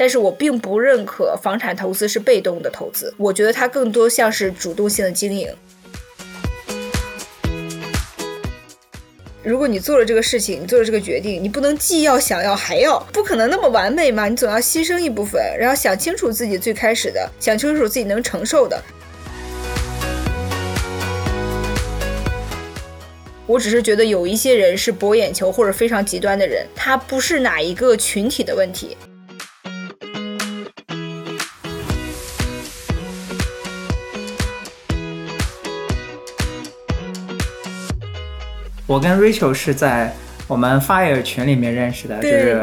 但是我并不认可房产投资是被动的投资，我觉得它更多像是主动性的经营。如果你做了这个事情，你做了这个决定，你不能既要想要还要，不可能那么完美嘛，你总要牺牲一部分，然后想清楚自己最开始的，想清楚自己能承受的。我只是觉得有一些人是博眼球或者非常极端的人，他不是哪一个群体的问题。我跟 Rachel 是在我们 Fire 群里面认识的，就是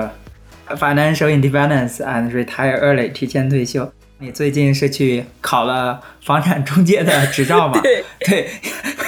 Financial Independence and Retire Early 提前退休。你最近是去考了房产中介的执照吗？对 对，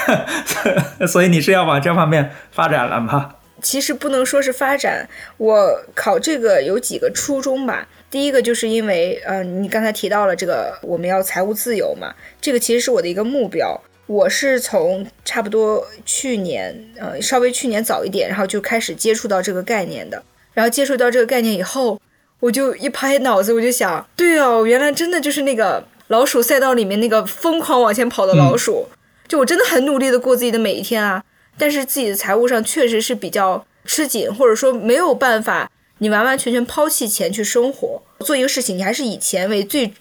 所以你是要往这方面发展了吗？其实不能说是发展，我考这个有几个初衷吧。第一个就是因为，呃，你刚才提到了这个我们要财务自由嘛，这个其实是我的一个目标。我是从差不多去年，呃，稍微去年早一点，然后就开始接触到这个概念的。然后接触到这个概念以后，我就一拍脑子，我就想，对哦，原来真的就是那个老鼠赛道里面那个疯狂往前跑的老鼠。就我真的很努力的过自己的每一天啊，但是自己的财务上确实是比较吃紧，或者说没有办法，你完完全全抛弃钱去生活。做一个事情，你还是以钱为最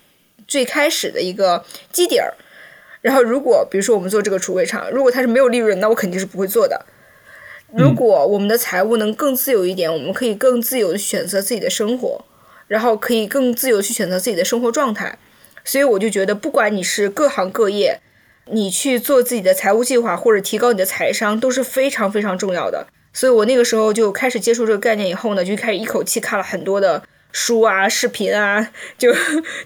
最开始的一个基底儿。然后，如果比如说我们做这个储备场，如果它是没有利润，那我肯定是不会做的。如果我们的财务能更自由一点，我们可以更自由的选择自己的生活，然后可以更自由去选择自己的生活状态。所以我就觉得，不管你是各行各业，你去做自己的财务计划或者提高你的财商都是非常非常重要的。所以我那个时候就开始接触这个概念以后呢，就开始一口气看了很多的。书啊，视频啊，就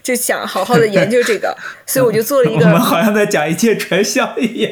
就想好好的研究这个，所以我就做了一个。我们好像在讲一切传销一样。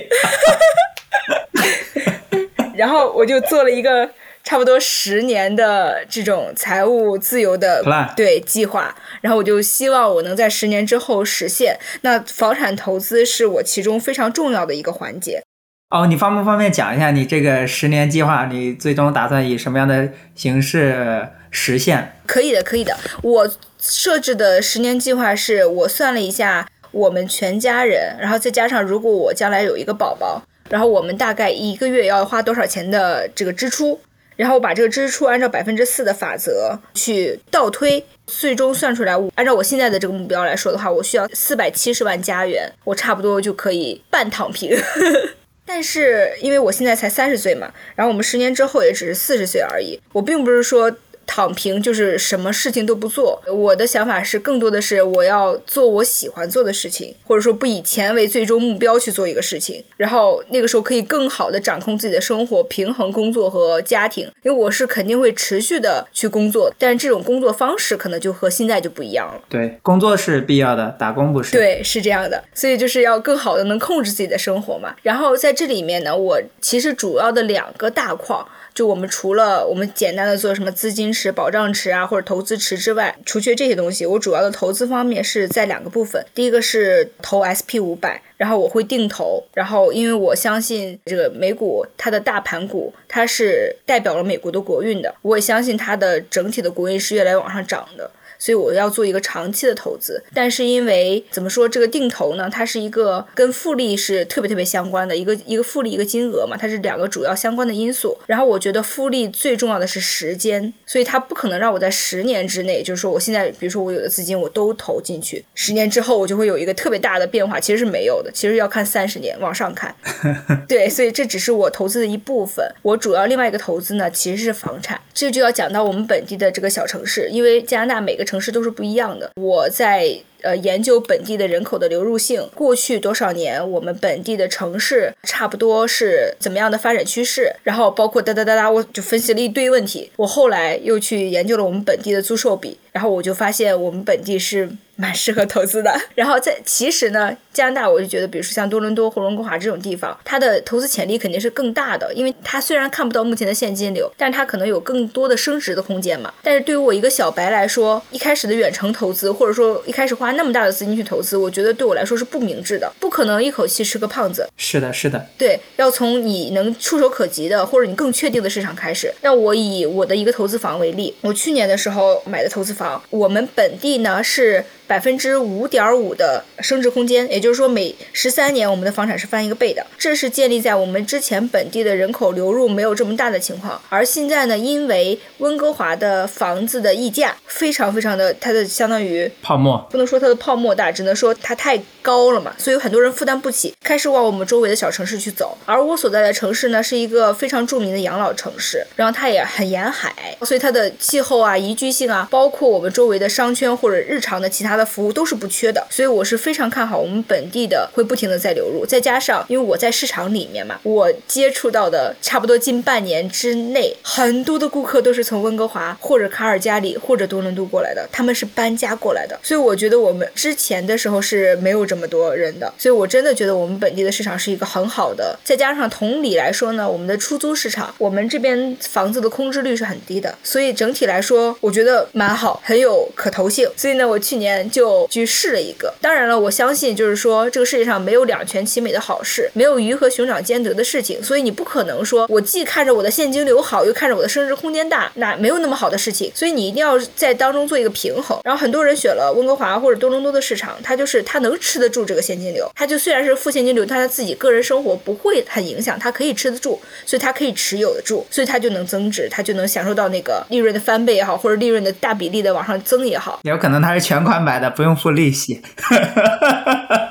然后我就做了一个差不多十年的这种财务自由的对计划，然后我就希望我能在十年之后实现。那房产投资是我其中非常重要的一个环节。哦，你方不方便讲一下你这个十年计划？你最终打算以什么样的形式？实现可以的，可以的。我设置的十年计划是我算了一下，我们全家人，然后再加上如果我将来有一个宝宝，然后我们大概一个月要花多少钱的这个支出，然后把这个支出按照百分之四的法则去倒推，最终算出来，按照我现在的这个目标来说的话，我需要四百七十万加元，我差不多就可以半躺平。但是因为我现在才三十岁嘛，然后我们十年之后也只是四十岁而已，我并不是说。躺平就是什么事情都不做。我的想法是，更多的是我要做我喜欢做的事情，或者说不以钱为最终目标去做一个事情。然后那个时候可以更好的掌控自己的生活，平衡工作和家庭。因为我是肯定会持续的去工作，但是这种工作方式可能就和现在就不一样了。对，工作是必要的，打工不是。对，是这样的。所以就是要更好的能控制自己的生活嘛。然后在这里面呢，我其实主要的两个大框。就我们除了我们简单的做什么资金池、保障池啊，或者投资池之外，除去这些东西，我主要的投资方面是在两个部分。第一个是投 SP 五百，然后我会定投，然后因为我相信这个美股它的大盘股，它是代表了美国的国运的，我也相信它的整体的国运是越来越往上涨的。所以我要做一个长期的投资，但是因为怎么说这个定投呢？它是一个跟复利是特别特别相关的一个一个复利一个金额嘛，它是两个主要相关的因素。然后我觉得复利最重要的是时间，所以它不可能让我在十年之内，就是说我现在比如说我有的资金我都投进去，十年之后我就会有一个特别大的变化，其实是没有的，其实要看三十年往上看。对，所以这只是我投资的一部分，我主要另外一个投资呢其实是房产，这就要讲到我们本地的这个小城市，因为加拿大每个。城市都是不一样的。我在呃研究本地的人口的流入性，过去多少年我们本地的城市差不多是怎么样的发展趋势，然后包括哒哒哒哒，我就分析了一堆问题。我后来又去研究了我们本地的租售比，然后我就发现我们本地是蛮适合投资的。然后在其实呢，加拿大，我就觉得，比如说像多伦多或温哥华这种地方，它的投资潜力肯定是更大的，因为它虽然看不到目前的现金流，但是它可能有更多的升值的空间嘛。但是对于我一个小白来说，一开始的远程投资，或者说一开始花那么大的资金去投资，我觉得对我来说是不明智的，不可能一口气吃个胖子。是的，是的，对，要从你能触手可及的或者你更确定的市场开始。那我以我的一个投资房为例，我去年的时候买的投资房，我们本地呢是。百分之五点五的升值空间，也就是说每十三年我们的房产是翻一个倍的。这是建立在我们之前本地的人口流入没有这么大的情况。而现在呢，因为温哥华的房子的溢价非常非常的，它的相当于泡沫，不能说它的泡沫大，只能说它太高了嘛，所以很多人负担不起，开始往我们周围的小城市去走。而我所在的城市呢，是一个非常著名的养老城市，然后它也很沿海，所以它的气候啊、宜居性啊，包括我们周围的商圈或者日常的其他的。服务都是不缺的，所以我是非常看好我们本地的会不停的在流入，再加上因为我在市场里面嘛，我接触到的差不多近半年之内，很多的顾客都是从温哥华或者卡尔加里或者多伦多过来的，他们是搬家过来的，所以我觉得我们之前的时候是没有这么多人的，所以我真的觉得我们本地的市场是一个很好的，再加上同理来说呢，我们的出租市场，我们这边房子的空置率是很低的，所以整体来说我觉得蛮好，很有可投性，所以呢，我去年。就去试了一个，当然了，我相信就是说这个世界上没有两全其美的好事，没有鱼和熊掌兼得的事情，所以你不可能说我既看着我的现金流好，又看着我的升值空间大，那没有那么好的事情，所以你一定要在当中做一个平衡。然后很多人选了温哥华或者多伦多的市场，他就是他能吃得住这个现金流，他就虽然是负现金流，但他自己个人生活不会很影响，他可以吃得住，所以他可以持有得住，所以他就能增值，他就能享受到那个利润的翻倍也好，或者利润的大比例的往上增也好。有可能他是全款买的，不用。付利息，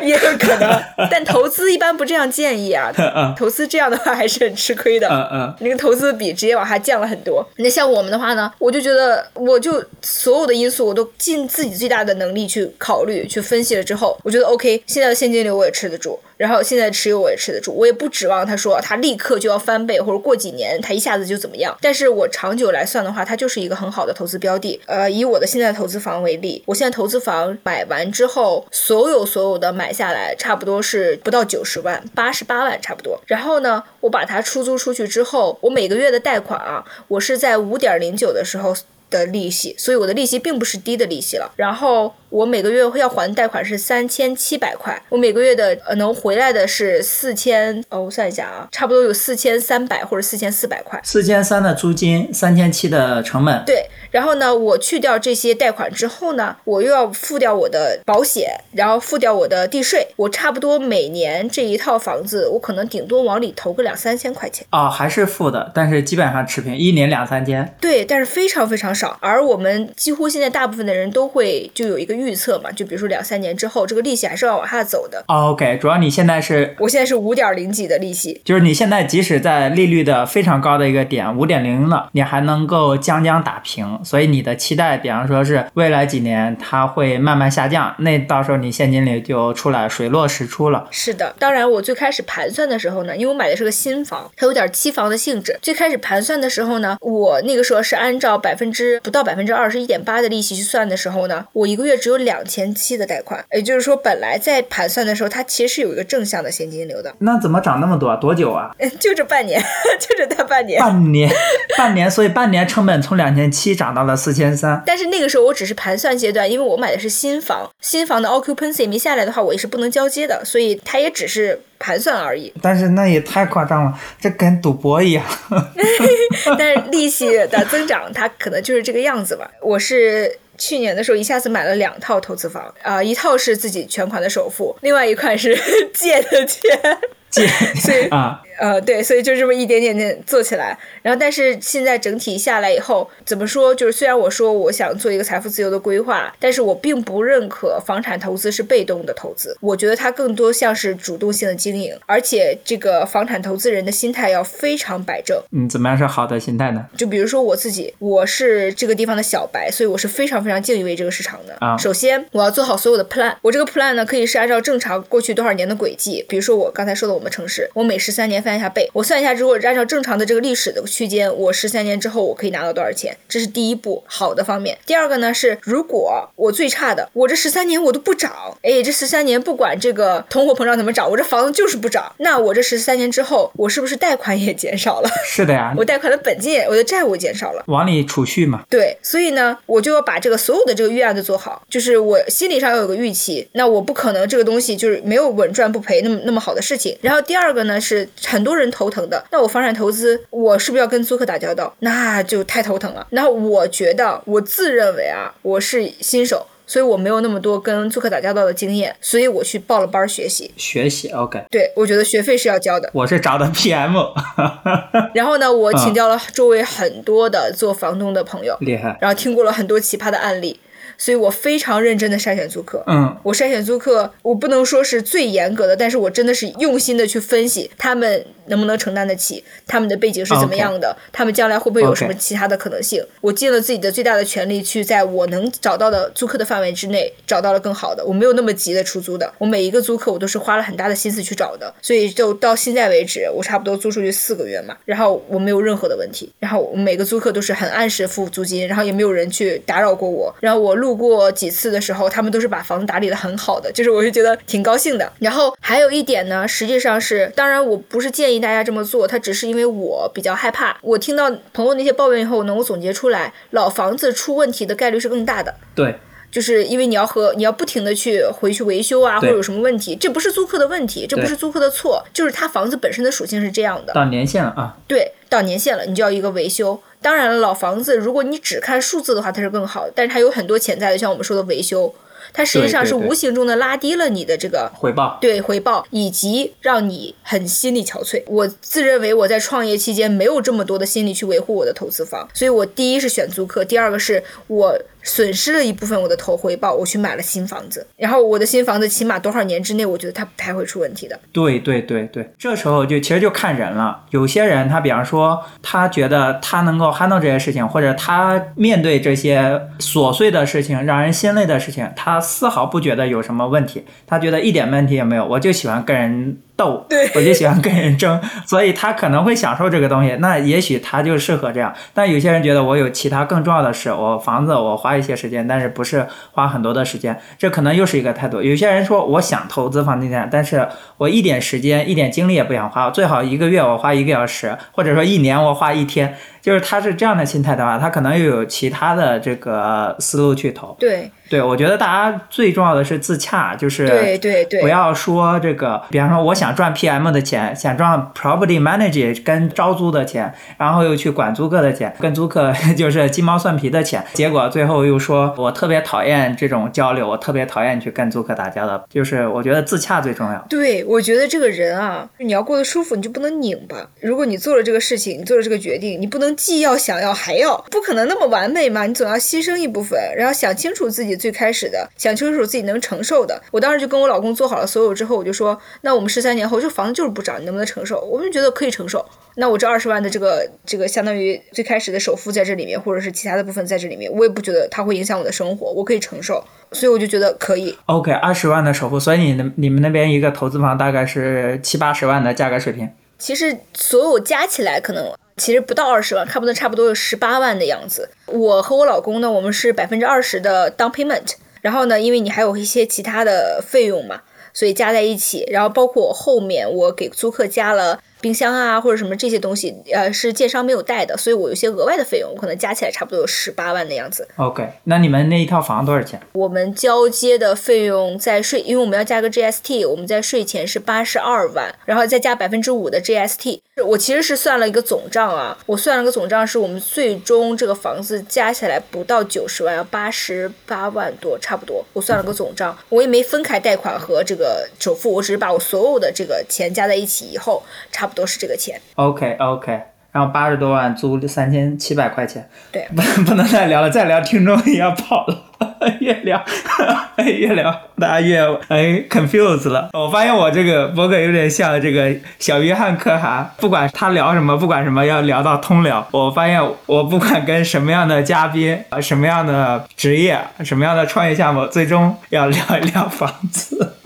也有可能，但投资一般不这样建议啊。投资这样的话还是很吃亏的。嗯嗯，那个投资比直接往下降了很多。那像我们的话呢，我就觉得，我就所有的因素我都尽自己最大的能力去考虑、去分析了之后，我觉得 OK，现在的现金流我也吃得住。然后现在持有我也吃得住，我也不指望他说他立刻就要翻倍，或者过几年他一下子就怎么样。但是我长久来算的话，它就是一个很好的投资标的。呃，以我的现在投资房为例，我现在投资房买完之后，所有所有的买下来差不多是不到九十万，八十八万差不多。然后呢，我把它出租出去之后，我每个月的贷款啊，我是在五点零九的时候的利息，所以我的利息并不是低的利息了。然后。我每个月要还贷款是三千七百块，我每个月的呃能回来的是四千，哦，我算一下啊，差不多有四千三百或者四千四百块。四千三的租金，三千七的成本。对，然后呢，我去掉这些贷款之后呢，我又要付掉我的保险，然后付掉我的地税，我差不多每年这一套房子，我可能顶多往里投个两三千块钱。哦，还是付的，但是基本上持平，一年两三千。对，但是非常非常少，而我们几乎现在大部分的人都会就有一个。预测嘛，就比如说两三年之后，这个利息还是要往下走的。OK，主要你现在是，我现在是五点零几的利息，就是你现在即使在利率的非常高的一个点五点零了，你还能够将将打平。所以你的期待，比方说是未来几年它会慢慢下降，那到时候你现金流就出来水落石出了。是的，当然我最开始盘算的时候呢，因为我买的是个新房，它有点期房的性质。最开始盘算的时候呢，我那个时候是按照百分之不到百分之二十一点八的利息去算的时候呢，我一个月只有两千七的贷款，也就是说，本来在盘算的时候，它其实是有一个正向的现金流的。那怎么涨那么多？多久啊？就这半年，就这大半年。半年，半年，所以半年成本从两千七涨到了四千三。但是那个时候我只是盘算阶段，因为我买的是新房，新房的 occupancy 没下来的话，我也是不能交接的，所以它也只是盘算而已。但是那也太夸张了，这跟赌博一样。但是利息的增长，它可能就是这个样子吧。我是。去年的时候，一下子买了两套投资房，啊，一套是自己全款的首付，另外一块是 借的钱，所以啊。呃，对，所以就这么一点点点做起来，然后但是现在整体下来以后，怎么说？就是虽然我说我想做一个财富自由的规划，但是我并不认可房产投资是被动的投资，我觉得它更多像是主动性的经营，而且这个房产投资人的心态要非常摆正。嗯，怎么样是好的心态呢？就比如说我自己，我是这个地方的小白，所以我是非常非常敬畏这个市场的啊。首先我要做好所有的 plan，我这个 plan 呢可以是按照正常过去多少年的轨迹，比如说我刚才说的，我我们城市，我每十三年翻一下倍，我算一下如果，按照正常的这个历史的区间，我十三年之后我可以拿到多少钱？这是第一步好的方面。第二个呢是，如果我最差的，我这十三年我都不涨，哎，这十三年不管这个通货膨胀怎么涨，我这房子就是不涨，那我这十三年之后，我是不是贷款也减少了？是的呀，我贷款的本金，我的债务减少了，往里储蓄嘛。对，所以呢，我就要把这个所有的这个预案都做好，就是我心理上要有个预期，那我不可能这个东西就是没有稳赚不赔那么那么好的事情。然后第二个呢是很多人头疼的，那我房产投资，我是不是要跟租客打交道？那就太头疼了。然后我觉得我自认为啊，我是新手。所以我没有那么多跟租客打交道的经验，所以我去报了班学习。学习，OK。对，我觉得学费是要交的。我是找的 PM。然后呢，我请教了周围很多的做房东的朋友，厉害。然后听过了很多奇葩的案例。所以我非常认真的筛选租客，嗯，我筛选租客，我不能说是最严格的，但是我真的是用心的去分析他们能不能承担得起，他们的背景是怎么样的，他们将来会不会有什么其他的可能性。我尽了自己的最大的全力去在我能找到的租客的范围之内找到了更好的，我没有那么急的出租的，我每一个租客我都是花了很大的心思去找的，所以就到现在为止，我差不多租出去四个月嘛，然后我没有任何的问题，然后我每个租客都是很按时付租金，然后也没有人去打扰过我，然后我录。路过几次的时候，他们都是把房子打理的很好的，就是我就觉得挺高兴的。然后还有一点呢，实际上是，当然我不是建议大家这么做，它只是因为我比较害怕。我听到朋友那些抱怨以后，能够总结出来，老房子出问题的概率是更大的。对，就是因为你要和你要不停的去回去维修啊，或者有什么问题，这不是租客的问题，这不是租客的错，就是他房子本身的属性是这样的。到年限了啊？对，到年限了，你就要一个维修。当然了，老房子如果你只看数字的话，它是更好的，但是它有很多潜在的，像我们说的维修。它实际上是无形中的拉低了你的这个回报，对回报，以及让你很心力憔悴。我自认为我在创业期间没有这么多的心力去维护我的投资房，所以我第一是选租客，第二个是我损失了一部分我的投回报，我去买了新房子。然后我的新房子起码多少年之内，我觉得它不太会出问题的。对对对对，这时候就其实就看人了。有些人他比方说他觉得他能够 handle 这些事情，或者他面对这些琐碎的事情、让人心累的事情，他。丝毫不觉得有什么问题，他觉得一点问题也没有。我就喜欢跟人。斗，我就喜欢跟人争，所以他可能会享受这个东西。那也许他就适合这样。但有些人觉得我有其他更重要的事，我房子我花一些时间，但是不是花很多的时间，这可能又是一个态度。有些人说我想投资房地产，但是我一点时间、一点精力也不想花，最好一个月我花一个小时，或者说一年我花一天，就是他是这样的心态的话，他可能又有其他的这个思路去投。对，对我觉得大家最重要的是自洽，就是对对对，不要说这个，比方说我想。赚 PM 的钱，想赚 Property Manager 跟招租的钱，然后又去管租客的钱，跟租客 就是鸡毛蒜皮的钱，结果最后又说我特别讨厌这种交流，我特别讨厌去跟租客打交道，就是我觉得自洽最重要。对，我觉得这个人啊，你要过得舒服，你就不能拧巴。如果你做了这个事情，你做了这个决定，你不能既要想要还要，不可能那么完美嘛，你总要牺牲一部分，然后想清楚自己最开始的，想清楚自己能承受的。我当时就跟我老公做好了所有之后，我就说，那我们十三年。然后这房子就是不涨，你能不能承受？我们觉得可以承受。那我这二十万的这个这个相当于最开始的首付在这里面，或者是其他的部分在这里面，我也不觉得它会影响我的生活，我可以承受。所以我就觉得可以。OK，二十万的首付，所以你你们那边一个投资房大概是七八十万的价格水平。其实所有加起来可能其实不到二十万，差不多差不多有十八万的样子。我和我老公呢，我们是百分之二十的 down payment，然后呢，因为你还有一些其他的费用嘛。所以加在一起，然后包括我后面我给租客加了。冰箱啊，或者什么这些东西，呃，是建商没有带的，所以我有些额外的费用，可能加起来差不多有十八万的样子。OK，那你们那一套房多少钱？我们交接的费用在税，因为我们要加个 GST，我们在税前是八十二万，然后再加百分之五的 GST。我其实是算了一个总账啊，我算了个总账，是我们最终这个房子加起来不到九十万，要八十八万多，差不多。我算了个总账，我也没分开贷款和这个首付，我只是把我所有的这个钱加在一起以后，差。都是这个钱，OK OK，然后八十多万租三千七百块钱，对，不 不能再聊了，再聊听众也要跑了，越聊 越聊，大家越哎 confused 了。我发现我这个博客有点像这个小约翰可汗，不管他聊什么，不管什么要聊到通聊。我发现我不管跟什么样的嘉宾，什么样的职业，什么样的创业项目，最终要聊一聊房子。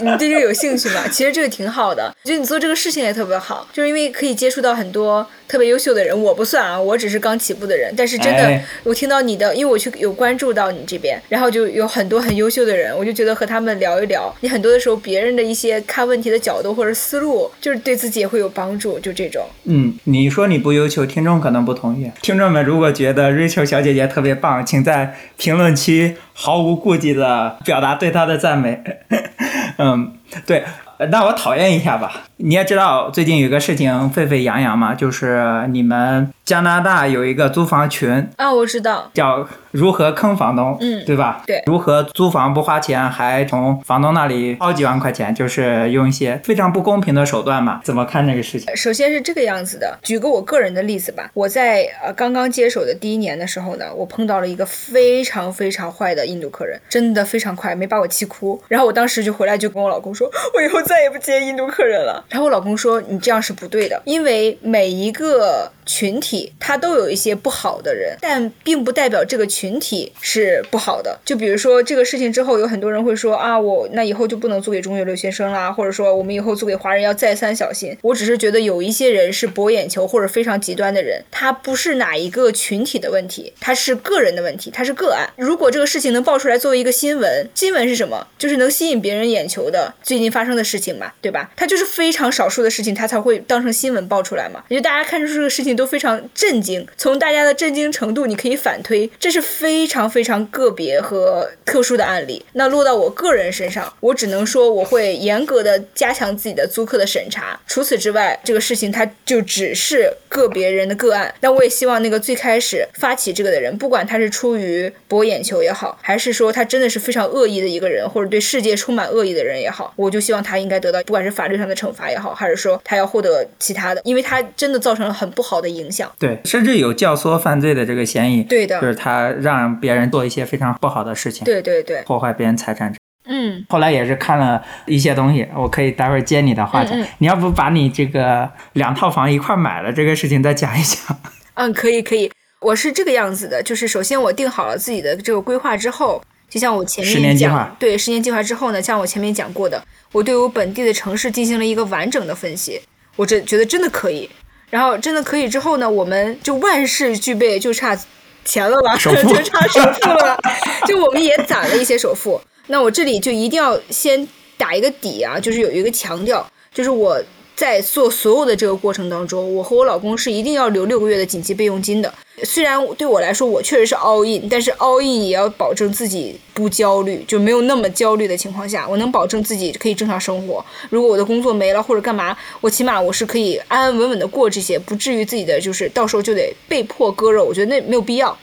你对这个有兴趣吗？其实这个挺好的，我觉得你做这个事情也特别好，就是因为可以接触到很多特别优秀的人。我不算啊，我只是刚起步的人。但是真的，我听到你的，因为我去有关注到你这边，然后就有很多很优秀的人，我就觉得和他们聊一聊，你很多的时候别人的一些看问题的角度或者思路，就是对自己也会有帮助。就这种。嗯，你说你不优秀，听众可能不同意。听众们如果觉得 Rachel 小姐姐特别棒，请在评论区毫无顾忌的表达对她的赞美。嗯，对。那我讨厌一下吧。你也知道最近有个事情沸沸扬扬嘛，就是你们加拿大有一个租房群啊，我知道，叫如何坑房东，嗯，对吧？对，如何租房不花钱，还从房东那里薅几万块钱，就是用一些非常不公平的手段嘛？怎么看这个事情？首先是这个样子的，举个我个人的例子吧。我在呃刚刚接手的第一年的时候呢，我碰到了一个非常非常坏的印度客人，真的非常快，没把我气哭。然后我当时就回来就跟我老公说，我以后。再也不接印度客人了。然后我老公说：“你这样是不对的，因为每一个群体他都有一些不好的人，但并不代表这个群体是不好的。就比如说这个事情之后，有很多人会说啊，我那以后就不能租给中学留学生啦，或者说我们以后租给华人要再三小心。我只是觉得有一些人是博眼球或者非常极端的人，他不是哪一个群体的问题，他是个人的问题，他是个案。如果这个事情能爆出来作为一个新闻，新闻是什么？就是能吸引别人眼球的最近发生的事。”情嘛，对吧？他就是非非常少数的事情，它才会当成新闻爆出来嘛。也就大家看出这个事情都非常震惊，从大家的震惊程度，你可以反推，这是非常非常个别和特殊的案例。那落到我个人身上，我只能说我会严格的加强自己的租客的审查。除此之外，这个事情它就只是个别人的个案。但我也希望那个最开始发起这个的人，不管他是出于博眼球也好，还是说他真的是非常恶意的一个人，或者对世界充满恶意的人也好，我就希望他。应该得到不管是法律上的惩罚也好，还是说他要获得其他的，因为他真的造成了很不好的影响。对，甚至有教唆犯罪的这个嫌疑。对的，就是他让别人做一些非常不好的事情。对对对，破坏别人财产。嗯。后来也是看了一些东西，我可以待会儿接你的话讲。你要不把你这个两套房一块买了这个事情再讲一讲？嗯，可以可以。我是这个样子的，就是首先我定好了自己的这个规划之后。就像我前面讲，对十年计划之后呢，像我前面讲过的，我对我本地的城市进行了一个完整的分析，我这觉得真的可以。然后真的可以之后呢，我们就万事俱备，就差钱了吧？就差首付了。就我们也攒了一些首付。那我这里就一定要先打一个底啊，就是有一个强调，就是我。在做所有的这个过程当中，我和我老公是一定要留六个月的紧急备用金的。虽然对我来说，我确实是 all in，但是 all in 也要保证自己不焦虑，就没有那么焦虑的情况下，我能保证自己可以正常生活。如果我的工作没了或者干嘛，我起码我是可以安安稳稳的过这些，不至于自己的就是到时候就得被迫割肉。我觉得那没有必要。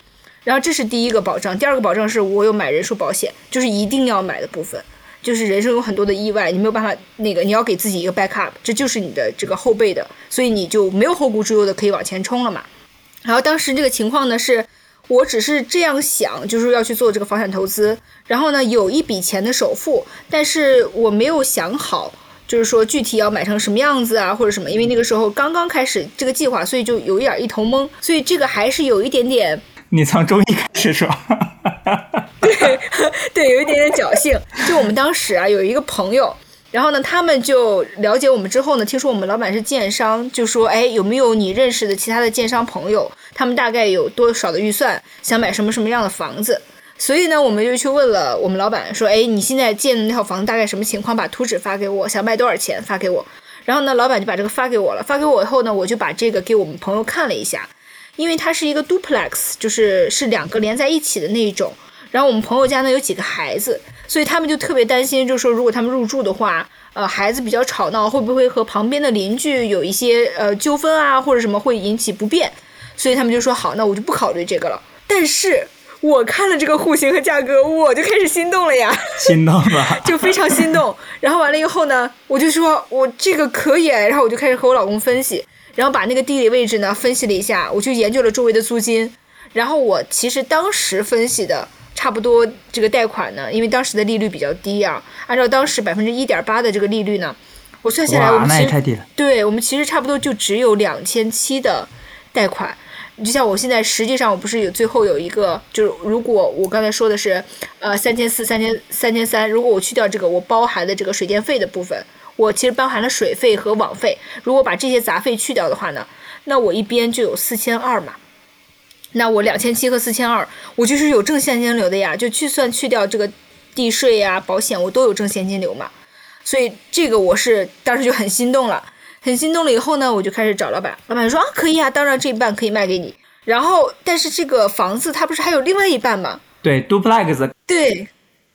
然后这是第一个保障，第二个保障是我有买人寿保险，就是一定要买的部分。就是人生有很多的意外，你没有办法那个，你要给自己一个 backup，这就是你的这个后备的，所以你就没有后顾之忧的可以往前冲了嘛。然后当时这个情况呢，是我只是这样想，就是要去做这个房产投资，然后呢有一笔钱的首付，但是我没有想好，就是说具体要买成什么样子啊，或者什么，因为那个时候刚刚开始这个计划，所以就有一点一头懵，所以这个还是有一点点。你从中医开始说。对 对，有一点点侥幸。就我们当时啊，有一个朋友，然后呢，他们就了解我们之后呢，听说我们老板是建商，就说，哎，有没有你认识的其他的建商朋友？他们大概有多少的预算，想买什么什么样的房子？所以呢，我们就去问了我们老板，说，哎，你现在建的那套房子大概什么情况？把图纸发给我，想卖多少钱？发给我。然后呢，老板就把这个发给我了。发给我以后呢，我就把这个给我们朋友看了一下，因为它是一个 duplex，就是是两个连在一起的那一种。然后我们朋友家呢有几个孩子，所以他们就特别担心，就是说如果他们入住的话，呃，孩子比较吵闹，会不会和旁边的邻居有一些呃纠纷啊，或者什么会引起不便？所以他们就说好，那我就不考虑这个了。但是我看了这个户型和价格，我就开始心动了呀，心动了，就非常心动。然后完了以后呢，我就说我这个可以，然后我就开始和我老公分析，然后把那个地理位置呢分析了一下，我就研究了周围的租金，然后我其实当时分析的。差不多这个贷款呢，因为当时的利率比较低啊，按照当时百分之一点八的这个利率呢，我算下来我们其实对我们其实差不多就只有两千七的贷款，你就像我现在，实际上我不是有最后有一个，就是如果我刚才说的是，呃，三千四、三千三千三，如果我去掉这个我包含的这个水电费的部分，我其实包含了水费和网费，如果把这些杂费去掉的话呢，那我一边就有四千二嘛，那我两千七和四千二，我就是有正现金流的呀，就去算去掉这个地税呀、保险，我都有正现金流嘛，所以这个我是当时就很心动了。很心动了以后呢，我就开始找老板。老板说啊，可以啊，当然这一半可以卖给你。然后，但是这个房子它不是还有另外一半吗？对，duplex。对，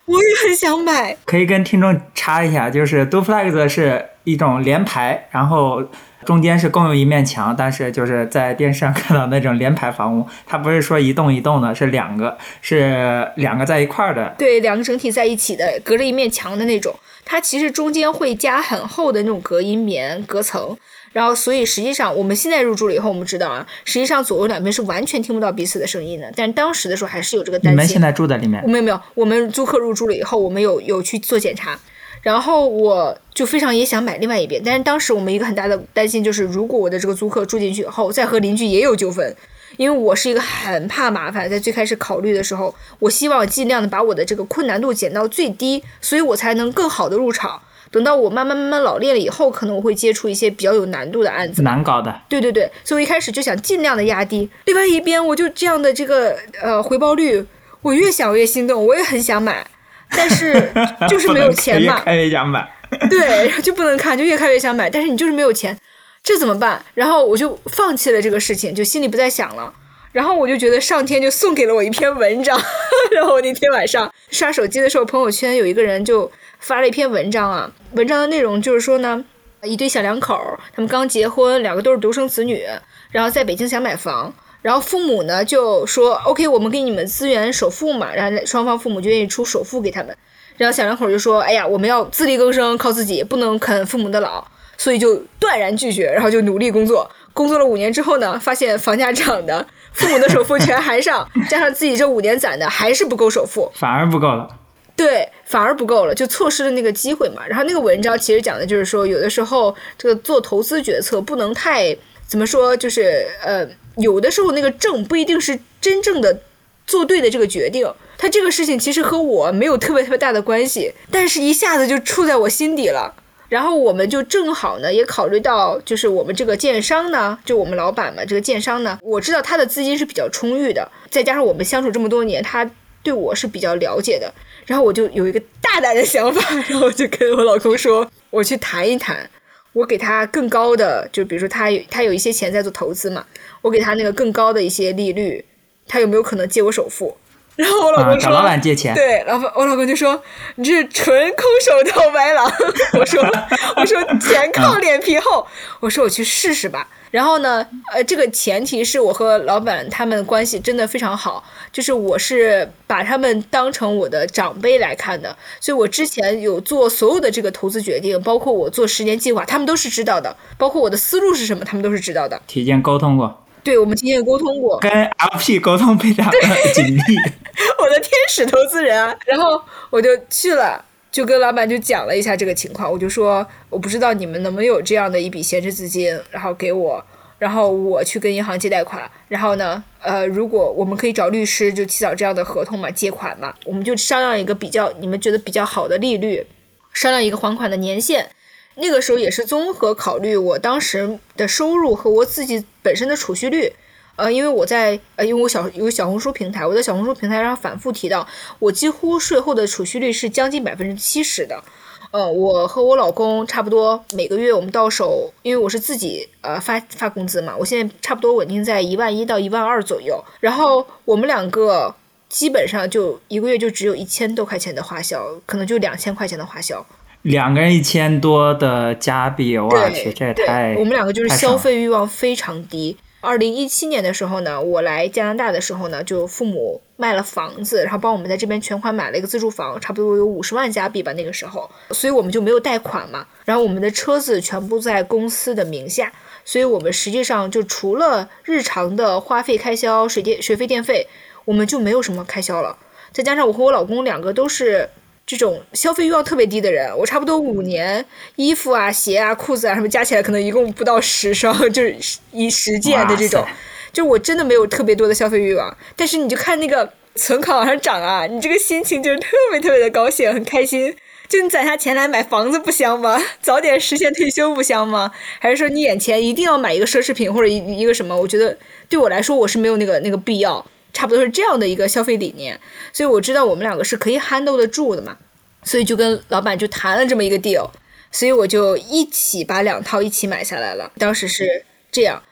我也很想买。可以跟听众插一下，就是 duplex 是一种连排，然后中间是共用一面墙，但是就是在电视上看到那种连排房屋，它不是说一栋一栋的，是两个，是两个在一块儿的。对，两个整体在一起的，隔着一面墙的那种。它其实中间会加很厚的那种隔音棉隔层，然后所以实际上我们现在入住了以后，我们知道啊，实际上左右两边是完全听不到彼此的声音的。但当时的时候还是有这个担心。你们现在住在里面？没有没有，我们租客入住了以后，我们有有去做检查，然后我就非常也想买另外一边，但是当时我们一个很大的担心就是，如果我的这个租客住进去以后，再和邻居也有纠纷。因为我是一个很怕麻烦，在最开始考虑的时候，我希望尽量的把我的这个困难度减到最低，所以我才能更好的入场。等到我慢慢慢慢老练了以后，可能我会接触一些比较有难度的案子，难搞的。对对对，所以我一开始就想尽量的压低。另外一边，我就这样的这个呃回报率，我越想越心动，我也很想买，但是 就是没有钱嘛。越看越想买。对，就不能看，就越看越想买，但是你就是没有钱。这怎么办？然后我就放弃了这个事情，就心里不再想了。然后我就觉得上天就送给了我一篇文章。然后我那天晚上刷手机的时候，朋友圈有一个人就发了一篇文章啊。文章的内容就是说呢，一对小两口，他们刚结婚，两个都是独生子女，然后在北京想买房，然后父母呢就说 OK，我们给你们资源首付嘛，然后双方父母就愿意出首付给他们。然后小两口就说，哎呀，我们要自力更生，靠自己，不能啃父母的老。所以就断然拒绝，然后就努力工作。工作了五年之后呢，发现房价涨的，父母的首付全还上，加上自己这五年攒的，还是不够首付，反而不够了。对，反而不够了，就错失了那个机会嘛。然后那个文章其实讲的就是说，有的时候这个做投资决策不能太怎么说，就是呃，有的时候那个正不一定是真正的做对的这个决定。他这个事情其实和我没有特别特别大的关系，但是一下子就触在我心底了。然后我们就正好呢，也考虑到，就是我们这个建商呢，就我们老板嘛，这个建商呢，我知道他的资金是比较充裕的，再加上我们相处这么多年，他对我是比较了解的。然后我就有一个大胆的想法，然后就跟我老公说，我去谈一谈，我给他更高的，就比如说他他有一些钱在做投资嘛，我给他那个更高的一些利率，他有没有可能借我首付？然后我老公说：“找老板借钱。”对，老板，我老公就说：“你这是纯空手套白狼。”我说：“我说钱靠脸皮厚。”我说：“我去试试吧。”然后呢，呃，这个前提是我和老板他们关系真的非常好，就是我是把他们当成我的长辈来看的，所以我之前有做所有的这个投资决定，包括我做十年计划，他们都是知道的，包括我的思路是什么，他们都是知道的。提前沟通过。对，我们提前沟通过，跟 LP 沟通非常紧密。我的天使投资人啊，然后我就去了，就跟老板就讲了一下这个情况，我就说我不知道你们能不能有这样的一笔闲置资金，然后给我，然后我去跟银行借贷款，然后呢，呃，如果我们可以找律师就起草这样的合同嘛，借款嘛，我们就商量一个比较你们觉得比较好的利率，商量一个还款的年限。那个时候也是综合考虑我当时的收入和我自己本身的储蓄率，呃，因为我在呃，因为我小有小红书平台，我在小红书平台上反复提到，我几乎税后的储蓄率是将近百分之七十的，呃，我和我老公差不多每个月我们到手，因为我是自己呃发发工资嘛，我现在差不多稳定在一万一到一万二左右，然后我们两个基本上就一个月就只有一千多块钱的花销，可能就两千块钱的花销。两个人一千多的加币，我去，这也太……我们两个就是消费欲望非常低。二零一七年的时候呢，我来加拿大的时候呢，就父母卖了房子，然后帮我们在这边全款买了一个自住房，差不多有五十万加币吧，那个时候，所以我们就没有贷款嘛。然后我们的车子全部在公司的名下，所以我们实际上就除了日常的花费开销，水电、学费、电费，我们就没有什么开销了。再加上我和我老公两个都是。这种消费欲望特别低的人，我差不多五年衣服啊、鞋啊、裤子啊什么加起来，可能一共不到十双，就是一十件的这种，就我真的没有特别多的消费欲望，但是你就看那个存款往上涨啊，你这个心情就是特别特别的高兴，很开心。就你攒下钱来买房子不香吗？早点实现退休不香吗？还是说你眼前一定要买一个奢侈品或者一一个什么？我觉得对我来说我是没有那个那个必要，差不多是这样的一个消费理念。所以我知道我们两个是可以 handle 得住的嘛，所以就跟老板就谈了这么一个 deal，所以我就一起把两套一起买下来了。当时是这样。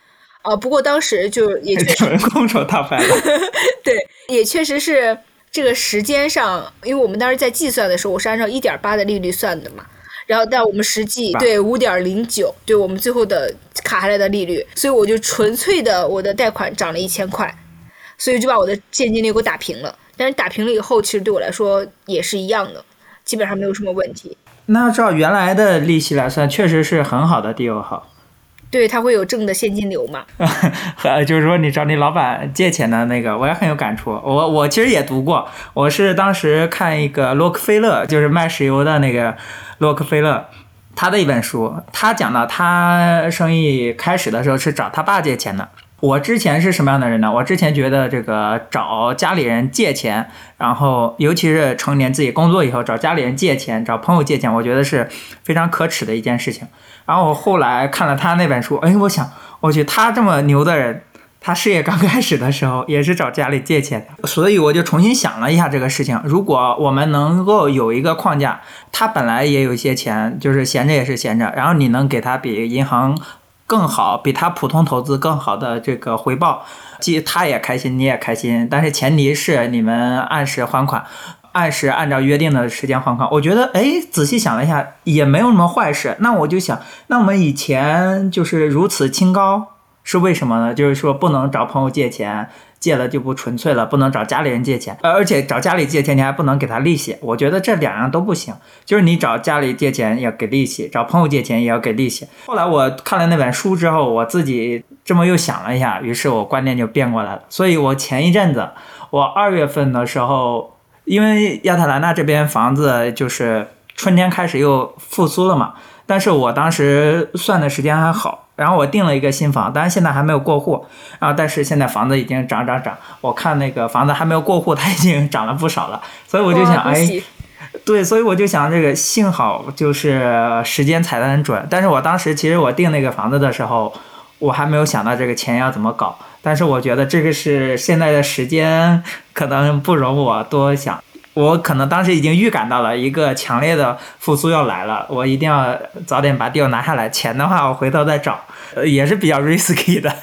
啊，不过当时就也确实空手套白狼，对，也确实是这个时间上，因为我们当时在计算的时候，我是按照一点八的利率算的嘛，然后但我们实际对五点零九，对我们最后的卡下来的利率，所以我就纯粹的我的贷款涨了一千块，所以就把我的现金流给我打平了。但是打平了以后，其实对我来说也是一样的，基本上没有什么问题。那照原来的利息来算，确实是很好的 deal 好。对他会有正的现金流嘛？和 就是说你找你老板借钱的那个，我也很有感触。我我其实也读过，我是当时看一个洛克菲勒，就是卖石油的那个洛克菲勒，他的一本书，他讲到他生意开始的时候是找他爸借钱的。我之前是什么样的人呢？我之前觉得这个找家里人借钱，然后尤其是成年自己工作以后找家里人借钱、找朋友借钱，我觉得是非常可耻的一件事情。然后我后来看了他那本书，哎，我想，我去，他这么牛的人，他事业刚开始的时候也是找家里借钱，所以我就重新想了一下这个事情。如果我们能够有一个框架，他本来也有一些钱，就是闲着也是闲着，然后你能给他比银行更好、比他普通投资更好的这个回报，既他也开心，你也开心，但是前提是你们按时还款。按时按照约定的时间还款，我觉得哎，仔细想了一下，也没有什么坏事。那我就想，那我们以前就是如此清高，是为什么呢？就是说不能找朋友借钱，借了就不纯粹了；不能找家里人借钱，而且找家里借钱你还不能给他利息。我觉得这两样都不行，就是你找家里借钱要给利息，找朋友借钱也要给利息。后来我看了那本书之后，我自己这么又想了一下，于是我观念就变过来了。所以我前一阵子，我二月份的时候。因为亚特兰大这边房子就是春天开始又复苏了嘛，但是我当时算的时间还好，然后我订了一个新房，但是现在还没有过户，然后但是现在房子已经涨涨涨，我看那个房子还没有过户，它已经涨了不少了，所以我就想，哎，对，所以我就想这个幸好就是时间踩得很准，但是我当时其实我订那个房子的时候，我还没有想到这个钱要怎么搞。但是我觉得这个是现在的时间可能不容我多想，我可能当时已经预感到了一个强烈的复苏要来了，我一定要早点把 deal 拿下来。钱的话，我回头再找，呃，也是比较 risky 的。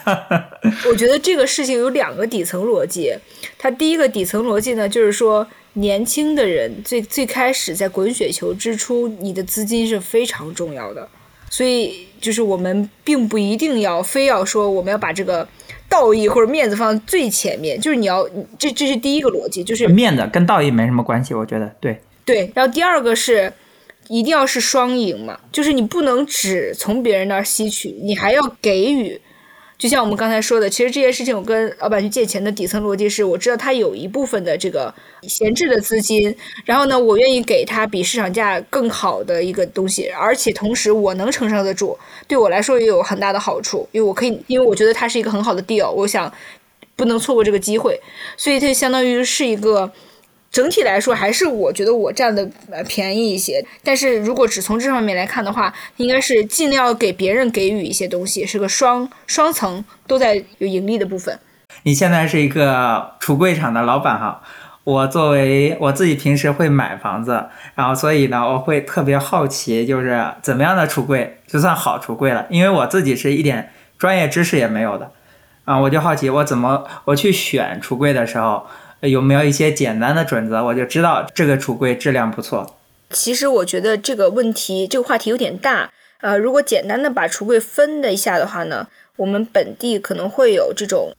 我觉得这个事情有两个底层逻辑，它第一个底层逻辑呢，就是说年轻的人最最开始在滚雪球之初，你的资金是非常重要的，所以就是我们并不一定要非要说我们要把这个。道义或者面子放在最前面，就是你要这这是第一个逻辑，就是面子跟道义没什么关系，我觉得对对。然后第二个是一定要是双赢嘛，就是你不能只从别人那儿吸取，你还要给予。就像我们刚才说的，其实这件事情我跟老板去借钱的底层逻辑是，我知道他有一部分的这个闲置的资金，然后呢，我愿意给他比市场价更好的一个东西，而且同时我能承受得住，对我来说也有很大的好处，因为我可以，因为我觉得它是一个很好的 deal，我想不能错过这个机会，所以它相当于是一个。整体来说，还是我觉得我占的呃便宜一些。但是如果只从这方面来看的话，应该是尽量给别人给予一些东西，是个双双层都在有盈利的部分。你现在是一个橱柜厂的老板哈，我作为我自己平时会买房子，然后所以呢，我会特别好奇，就是怎么样的橱柜就算好橱柜了，因为我自己是一点专业知识也没有的啊，我就好奇我怎么我去选橱柜的时候。有没有一些简单的准则，我就知道这个橱柜质量不错。其实我觉得这个问题，这个话题有点大。呃，如果简单的把橱柜分了一下的话呢，我们本地可能会有这种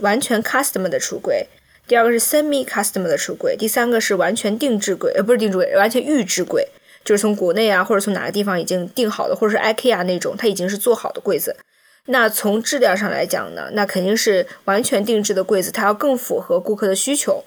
完全 custom 的橱柜，第二个是 semi custom 的橱柜，第三个是完全定制柜，呃，不是定制柜，完全预制柜，就是从国内啊或者从哪个地方已经定好的，或者是 IKEA 那种，它已经是做好的柜子。那从质量上来讲呢，那肯定是完全定制的柜子，它要更符合顾客的需求。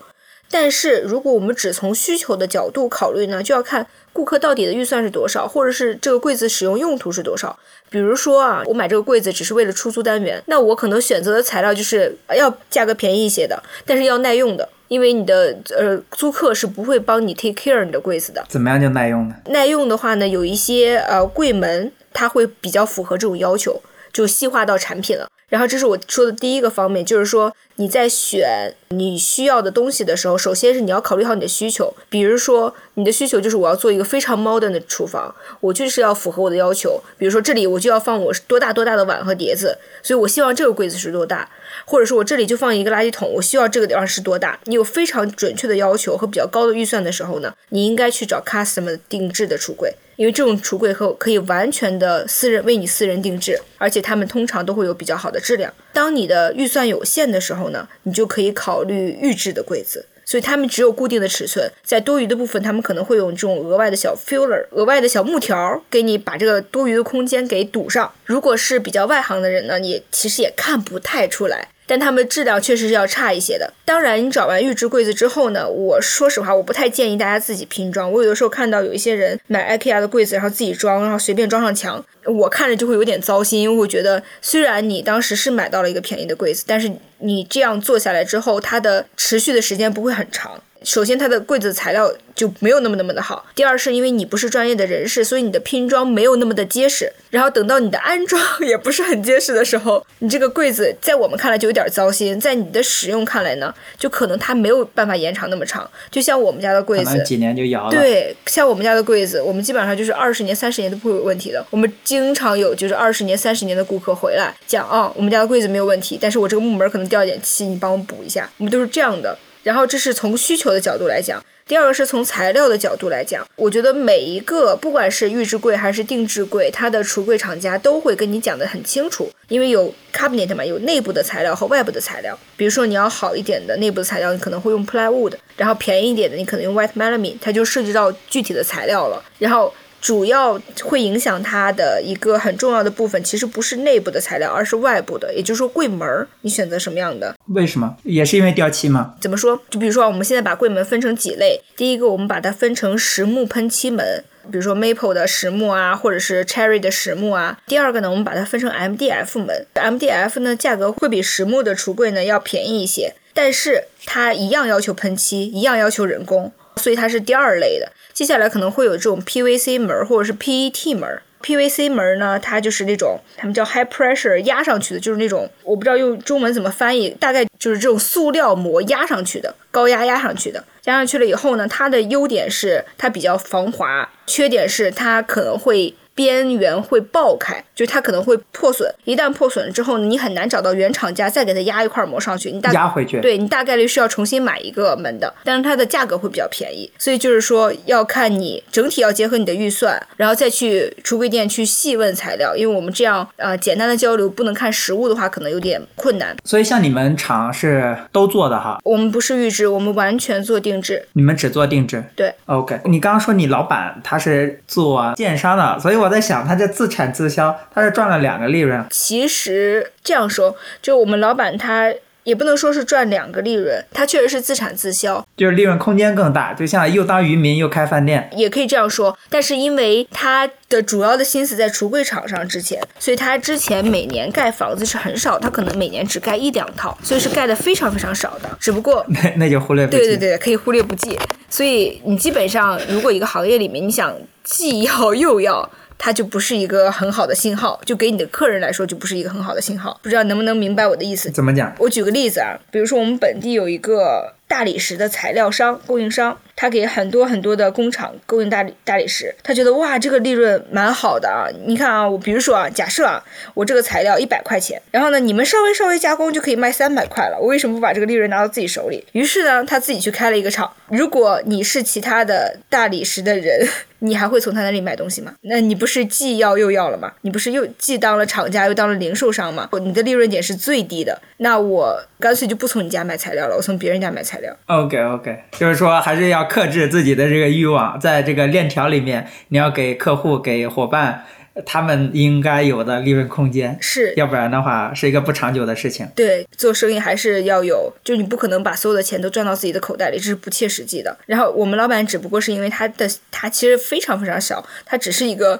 但是如果我们只从需求的角度考虑呢，就要看顾客到底的预算是多少，或者是这个柜子使用用途是多少。比如说啊，我买这个柜子只是为了出租单元，那我可能选择的材料就是要价格便宜一些的，但是要耐用的，因为你的呃租客是不会帮你 take care 你的柜子的。怎么样就耐用呢？耐用的话呢，有一些呃柜门它会比较符合这种要求，就细化到产品了。然后这是我说的第一个方面，就是说你在选你需要的东西的时候，首先是你要考虑好你的需求。比如说你的需求就是我要做一个非常 modern 的厨房，我就是要符合我的要求。比如说这里我就要放我多大多大的碗和碟子，所以我希望这个柜子是多大，或者说我这里就放一个垃圾桶，我需要这个地方是多大。你有非常准确的要求和比较高的预算的时候呢，你应该去找 custom 定制的橱柜。因为这种橱柜可可以完全的私人为你私人定制，而且他们通常都会有比较好的质量。当你的预算有限的时候呢，你就可以考虑预制的柜子。所以他们只有固定的尺寸，在多余的部分，他们可能会用这种额外的小 filler、额外的小木条给你把这个多余的空间给堵上。如果是比较外行的人呢，你其实也看不太出来。但它们质量确实是要差一些的。当然，你找完预制柜子之后呢，我说实话，我不太建议大家自己拼装。我有的时候看到有一些人买 IKEA 的柜子，然后自己装，然后随便装上墙，我看着就会有点糟心，因为我觉得虽然你当时是买到了一个便宜的柜子，但是你这样做下来之后，它的持续的时间不会很长。首先，它的柜子材料就没有那么那么的好。第二，是因为你不是专业的人士，所以你的拼装没有那么的结实。然后等到你的安装也不是很结实的时候，你这个柜子在我们看来就有点糟心，在你的使用看来呢，就可能它没有办法延长那么长。就像我们家的柜子，几年就摇了。对，像我们家的柜子，我们基本上就是二十年、三十年都不会有问题的。我们经常有就是二十年、三十年的顾客回来讲啊，我们家的柜子没有问题，但是我这个木门可能掉一点漆，你帮我补一下。我们都是这样的。然后这是从需求的角度来讲，第二个是从材料的角度来讲。我觉得每一个不管是预制柜还是定制柜，它的橱柜厂家都会跟你讲得很清楚，因为有 cabinet 嘛，有内部的材料和外部的材料。比如说你要好一点的内部的材料，你可能会用 plywood，然后便宜一点的你可能用 white melamine，它就涉及到具体的材料了。然后。主要会影响它的一个很重要的部分，其实不是内部的材料，而是外部的，也就是说柜门儿，你选择什么样的？为什么？也是因为掉漆吗？怎么说？就比如说，我们现在把柜门分成几类，第一个我们把它分成实木喷漆门，比如说 maple 的实木啊，或者是 cherry 的实木啊。第二个呢，我们把它分成 MDF 门，MDF 呢价格会比实木的橱柜呢要便宜一些，但是它一样要求喷漆，一样要求人工，所以它是第二类的。接下来可能会有这种 PVC 门或者是 PET 门。PVC 门呢，它就是那种他们叫 high pressure 压上去的，就是那种我不知道用中文怎么翻译，大概就是这种塑料膜压上去的，高压压上去的。压上去了以后呢，它的优点是它比较防滑，缺点是它可能会。边缘会爆开，就它可能会破损。一旦破损了之后呢，你很难找到原厂家再给它压一块膜上去。你大压回去，对你大概率是要重新买一个门的，但是它的价格会比较便宜。所以就是说，要看你整体要结合你的预算，然后再去橱柜店去细问材料。因为我们这样呃简单的交流，不能看实物的话，可能有点困难。所以像你们厂是都做的哈？我们不是预制，我们完全做定制。你们只做定制？对。OK，你刚刚说你老板他是做电商的，所以我在想，他这自产自销，他是赚了两个利润。其实这样说，就我们老板他也不能说是赚两个利润，他确实是自产自销，就是利润空间更大，就像又当渔民又开饭店，也可以这样说。但是因为他的主要的心思在橱柜厂上之前，所以他之前每年盖房子是很少，他可能每年只盖一两套，所以是盖的非常非常少的。只不过那那就忽略不计，对对对，可以忽略不计。所以你基本上如果一个行业里面你想既要又要。它就不是一个很好的信号，就给你的客人来说就不是一个很好的信号。不知道能不能明白我的意思？怎么讲？我举个例子啊，比如说我们本地有一个大理石的材料商、供应商。他给很多很多的工厂供应大理大理石，他觉得哇，这个利润蛮好的啊！你看啊，我比如说啊，假设啊，我这个材料一百块钱，然后呢，你们稍微稍微加工就可以卖三百块了，我为什么不把这个利润拿到自己手里？于是呢，他自己去开了一个厂。如果你是其他的大理石的人，你还会从他那里买东西吗？那你不是既要又要了吗？你不是又既当了厂家又当了零售商吗？你的利润点是最低的，那我干脆就不从你家买材料了，我从别人家买材料。OK OK，就是说还是要。克制自己的这个欲望，在这个链条里面，你要给客户、给伙伴他们应该有的利润空间，是要不然的话是一个不长久的事情。对，做生意还是要有，就你不可能把所有的钱都赚到自己的口袋里，这是不切实际的。然后我们老板只不过是因为他的他其实非常非常小，他只是一个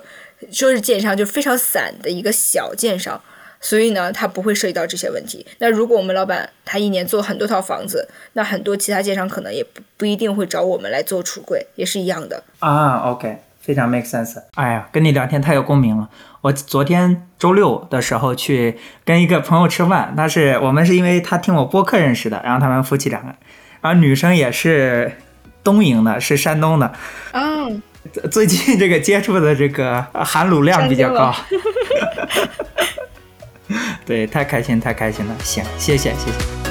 说是建商，就非常散的一个小建商。所以呢，他不会涉及到这些问题。那如果我们老板他一年做很多套房子，那很多其他建商可能也不不一定会找我们来做橱柜，也是一样的啊。OK，非常 make sense。哎呀，跟你聊天太有共鸣了。我昨天周六的时候去跟一个朋友吃饭，那是我们是因为他听我播客认识的，然后他们夫妻两个，然后女生也是东营的，是山东的。嗯，最近这个接触的这个含卤量比较高。对，太开心，太开心了！行，谢谢，谢谢。